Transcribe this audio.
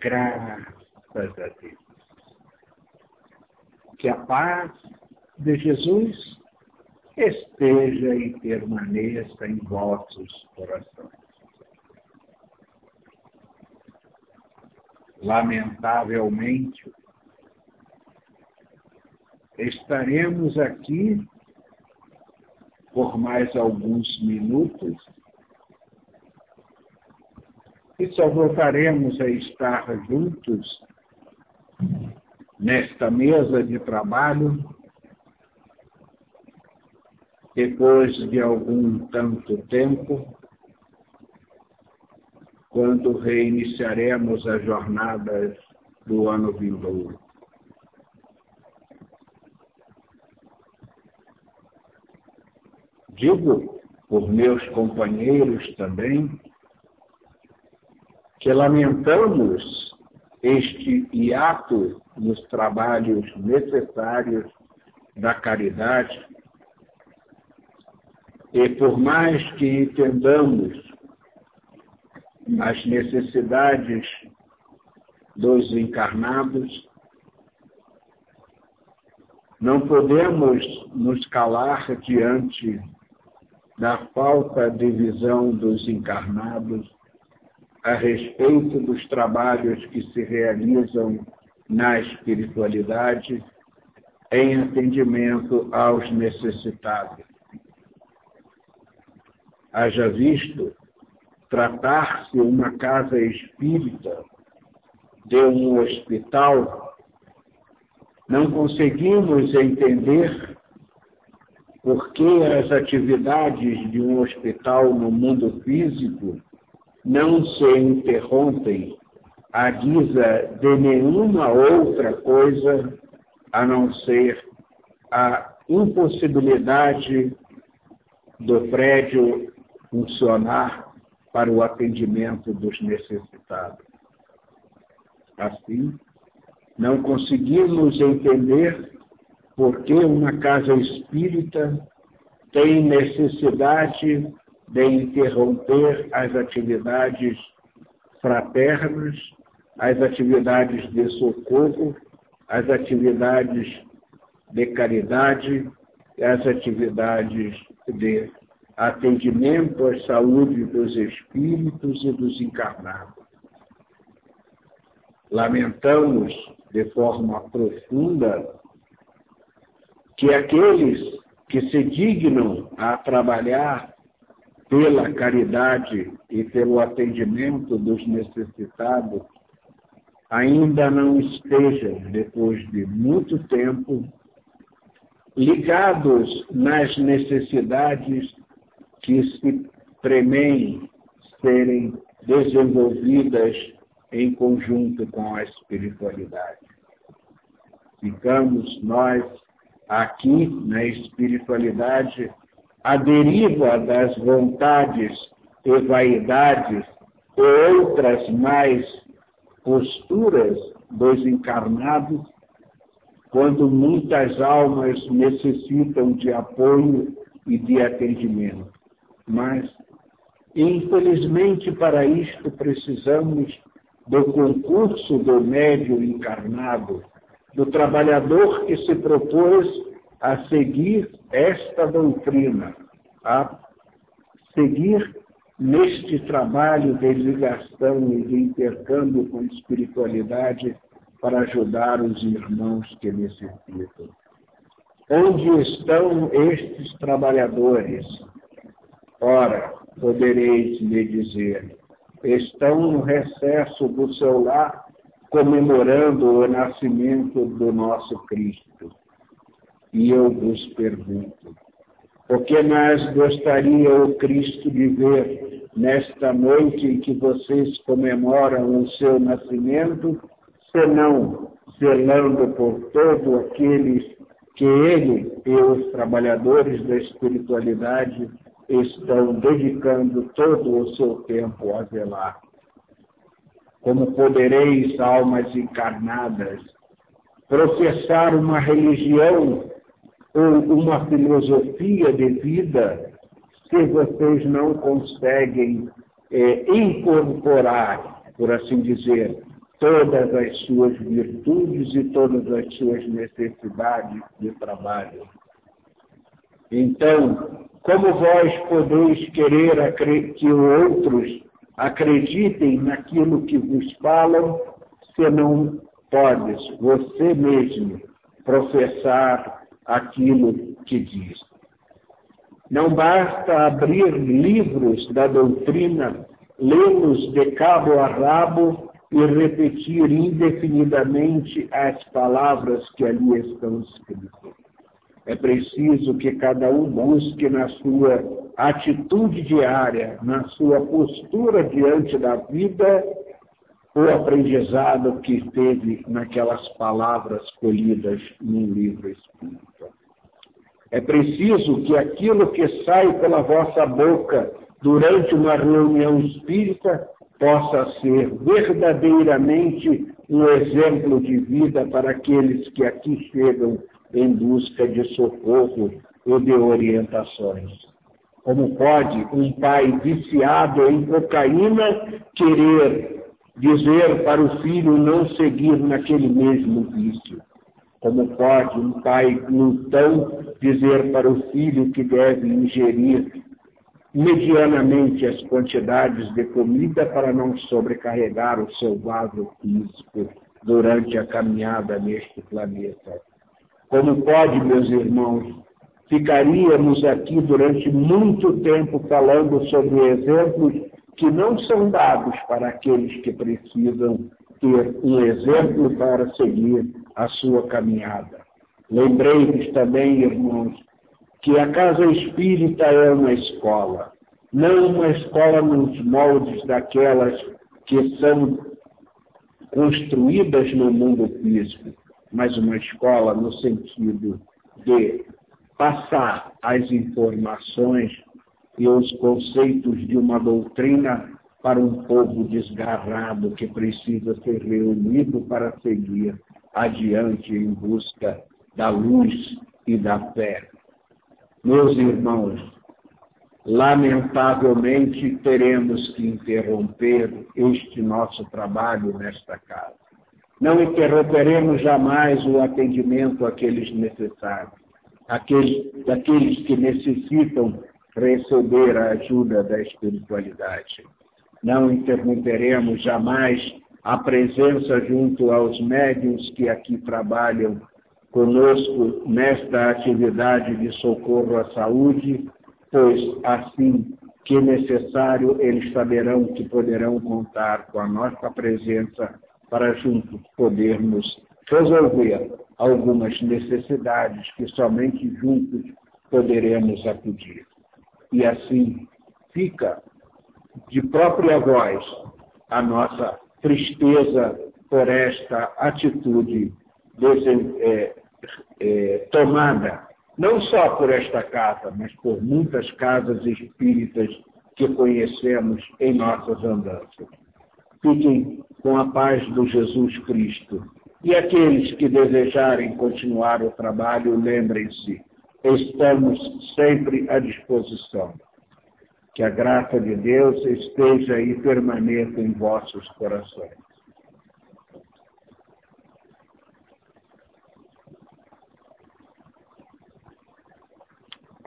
Graças a Deus. Que a paz de Jesus esteja e permaneça em vossos corações. Lamentavelmente, estaremos aqui por mais alguns minutos e só voltaremos a estar juntos nesta mesa de trabalho depois de algum tanto tempo, quando reiniciaremos as jornadas do ano vindouro. Digo por meus companheiros também que lamentamos este hiato nos trabalhos necessários da caridade. E por mais que entendamos as necessidades dos encarnados, não podemos nos calar diante da falta de visão dos encarnados a respeito dos trabalhos que se realizam na espiritualidade em atendimento aos necessitados. Haja visto tratar-se uma casa espírita de um hospital, não conseguimos entender por que as atividades de um hospital no mundo físico não se interrompem à guisa de nenhuma outra coisa a não ser a impossibilidade do prédio funcionar para o atendimento dos necessitados. Assim, não conseguimos entender por que uma casa espírita tem necessidade de interromper as atividades fraternas, as atividades de socorro, as atividades de caridade, as atividades de atendimento à saúde dos espíritos e dos encarnados. Lamentamos de forma profunda que aqueles que se dignam a trabalhar pela caridade e pelo atendimento dos necessitados ainda não estejam, depois de muito tempo, ligados nas necessidades que se premeem serem desenvolvidas em conjunto com a espiritualidade. Ficamos nós aqui na espiritualidade à deriva das vontades e vaidades e outras mais posturas dos encarnados quando muitas almas necessitam de apoio e de atendimento. Mas, infelizmente, para isto precisamos do concurso do médio encarnado, do trabalhador que se propôs a seguir esta doutrina, a seguir neste trabalho de ligação e de intercâmbio com espiritualidade para ajudar os irmãos que necessitam. Onde estão estes trabalhadores? Ora, podereis me dizer, estão no recesso do seu lar, comemorando o nascimento do nosso Cristo. E eu vos pergunto, o que mais gostaria o Cristo de ver nesta noite em que vocês comemoram o seu nascimento, senão zelando por todos aqueles que ele e os trabalhadores da espiritualidade estão dedicando todo o seu tempo a zelar. Como podereis, almas encarnadas, professar uma religião ou uma filosofia de vida se vocês não conseguem é, incorporar, por assim dizer, todas as suas virtudes e todas as suas necessidades de trabalho. Então, como vós podeis querer que outros acreditem naquilo que vos falam, se não podes você mesmo professar aquilo que diz? Não basta abrir livros da doutrina, lê-los de cabo a rabo e repetir indefinidamente as palavras que ali estão escritas. É preciso que cada um busque na sua atitude diária, na sua postura diante da vida, o aprendizado que teve naquelas palavras colhidas num livro espírita. É preciso que aquilo que sai pela vossa boca durante uma reunião espírita possa ser verdadeiramente um exemplo de vida para aqueles que aqui chegam em busca de socorro ou de orientações. Como pode um pai viciado em cocaína querer dizer para o filho não seguir naquele mesmo vício? Como pode um pai glutão dizer para o filho que deve ingerir medianamente as quantidades de comida para não sobrecarregar o seu vaso físico durante a caminhada neste planeta? Como pode, meus irmãos, ficaríamos aqui durante muito tempo falando sobre exemplos que não são dados para aqueles que precisam ter um exemplo para seguir a sua caminhada. Lembrei-vos também, irmãos, que a casa espírita é uma escola, não uma escola nos moldes daquelas que são construídas no mundo físico, mas uma escola no sentido de passar as informações e os conceitos de uma doutrina para um povo desgarrado que precisa ser reunido para seguir adiante em busca da luz e da fé. Meus irmãos, lamentavelmente teremos que interromper este nosso trabalho nesta casa. Não interromperemos jamais o atendimento àqueles necessários, àqueles, daqueles que necessitam receber a ajuda da espiritualidade. Não interromperemos jamais a presença junto aos médiums que aqui trabalham conosco nesta atividade de socorro à saúde, pois assim que necessário eles saberão que poderão contar com a nossa presença para juntos podermos resolver algumas necessidades que somente juntos poderemos acudir. E assim fica de própria voz a nossa tristeza por esta atitude é, é, tomada, não só por esta casa, mas por muitas casas espíritas que conhecemos em nossas andanças. Fiquem com a paz do Jesus Cristo. E aqueles que desejarem continuar o trabalho, lembrem-se, estamos sempre à disposição. Que a graça de Deus esteja e permaneça em vossos corações.